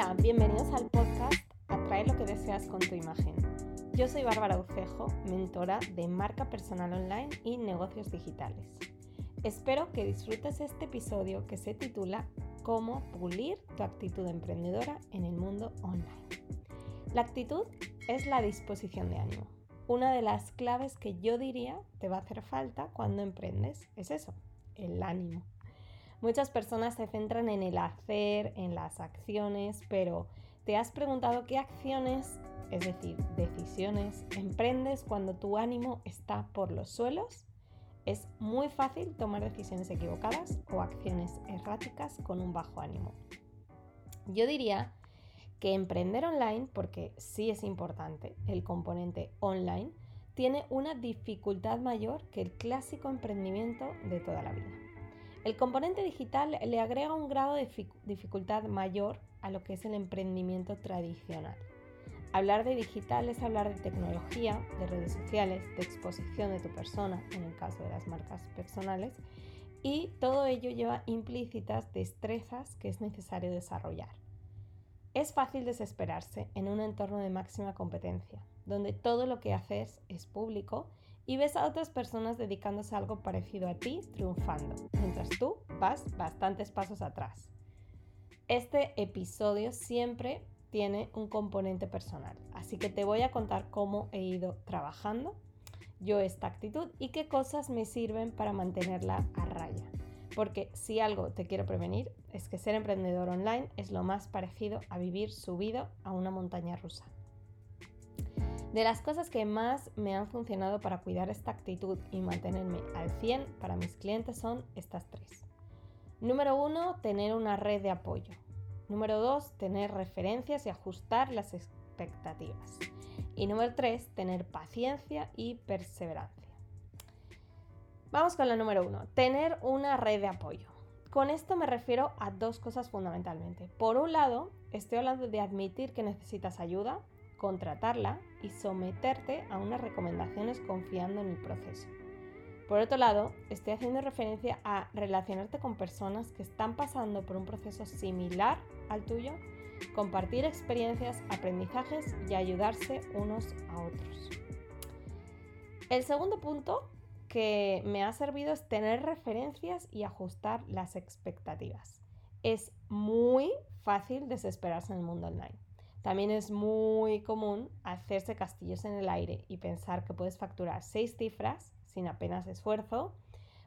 Hola, bienvenidos al podcast Atrae lo que deseas con tu imagen. Yo soy Bárbara Ucejo, mentora de marca personal online y negocios digitales. Espero que disfrutes este episodio que se titula Cómo pulir tu actitud emprendedora en el mundo online. La actitud es la disposición de ánimo. Una de las claves que yo diría te va a hacer falta cuando emprendes es eso, el ánimo. Muchas personas se centran en el hacer, en las acciones, pero ¿te has preguntado qué acciones, es decir, decisiones, emprendes cuando tu ánimo está por los suelos? Es muy fácil tomar decisiones equivocadas o acciones erráticas con un bajo ánimo. Yo diría que emprender online, porque sí es importante el componente online, tiene una dificultad mayor que el clásico emprendimiento de toda la vida. El componente digital le agrega un grado de dificultad mayor a lo que es el emprendimiento tradicional. Hablar de digital es hablar de tecnología, de redes sociales, de exposición de tu persona, en el caso de las marcas personales, y todo ello lleva implícitas destrezas que es necesario desarrollar. Es fácil desesperarse en un entorno de máxima competencia, donde todo lo que haces es público y ves a otras personas dedicándose a algo parecido a ti triunfando, mientras tú vas bastantes pasos atrás. Este episodio siempre tiene un componente personal, así que te voy a contar cómo he ido trabajando yo esta actitud y qué cosas me sirven para mantenerla a raya. Porque si algo te quiero prevenir es que ser emprendedor online es lo más parecido a vivir subido a una montaña rusa. De las cosas que más me han funcionado para cuidar esta actitud y mantenerme al 100 para mis clientes son estas tres. Número uno, tener una red de apoyo. Número dos, tener referencias y ajustar las expectativas. Y número tres, tener paciencia y perseverancia. Vamos con la número uno, tener una red de apoyo. Con esto me refiero a dos cosas fundamentalmente. Por un lado, estoy hablando de admitir que necesitas ayuda, contratarla y someterte a unas recomendaciones confiando en el proceso. Por otro lado, estoy haciendo referencia a relacionarte con personas que están pasando por un proceso similar al tuyo, compartir experiencias, aprendizajes y ayudarse unos a otros. El segundo punto que me ha servido es tener referencias y ajustar las expectativas. Es muy fácil desesperarse en el mundo online. También es muy común hacerse castillos en el aire y pensar que puedes facturar seis cifras sin apenas esfuerzo,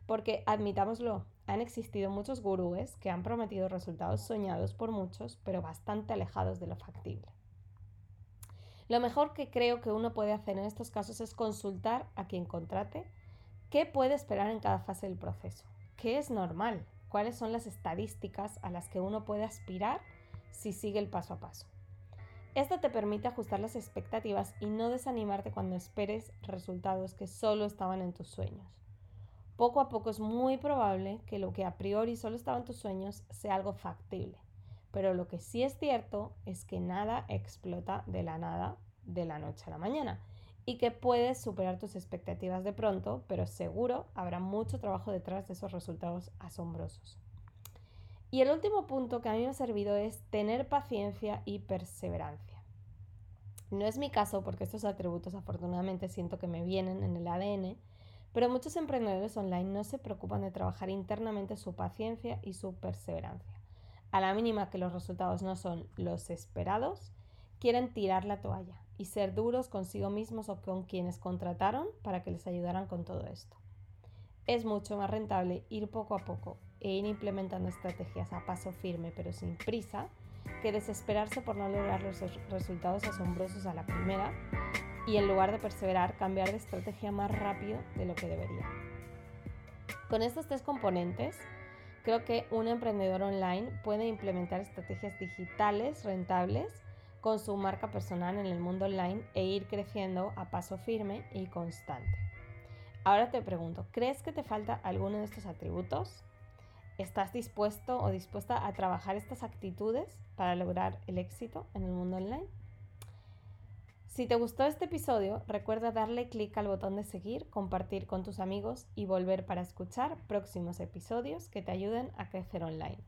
porque admitámoslo, han existido muchos gurúes que han prometido resultados soñados por muchos, pero bastante alejados de lo factible. Lo mejor que creo que uno puede hacer en estos casos es consultar a quien contrate qué puede esperar en cada fase del proceso, qué es normal, cuáles son las estadísticas a las que uno puede aspirar si sigue el paso a paso. Esto te permite ajustar las expectativas y no desanimarte cuando esperes resultados que solo estaban en tus sueños. Poco a poco es muy probable que lo que a priori solo estaba en tus sueños sea algo factible, pero lo que sí es cierto es que nada explota de la nada de la noche a la mañana y que puedes superar tus expectativas de pronto, pero seguro habrá mucho trabajo detrás de esos resultados asombrosos. Y el último punto que a mí me ha servido es tener paciencia y perseverancia. No es mi caso porque estos atributos afortunadamente siento que me vienen en el ADN, pero muchos emprendedores online no se preocupan de trabajar internamente su paciencia y su perseverancia. A la mínima que los resultados no son los esperados, quieren tirar la toalla y ser duros consigo mismos o con quienes contrataron para que les ayudaran con todo esto. Es mucho más rentable ir poco a poco e ir implementando estrategias a paso firme pero sin prisa que desesperarse por no lograr los resultados asombrosos a la primera y en lugar de perseverar cambiar de estrategia más rápido de lo que debería. Con estos tres componentes, creo que un emprendedor online puede implementar estrategias digitales rentables con su marca personal en el mundo online e ir creciendo a paso firme y constante. Ahora te pregunto, ¿crees que te falta alguno de estos atributos? ¿Estás dispuesto o dispuesta a trabajar estas actitudes para lograr el éxito en el mundo online? Si te gustó este episodio, recuerda darle clic al botón de seguir, compartir con tus amigos y volver para escuchar próximos episodios que te ayuden a crecer online.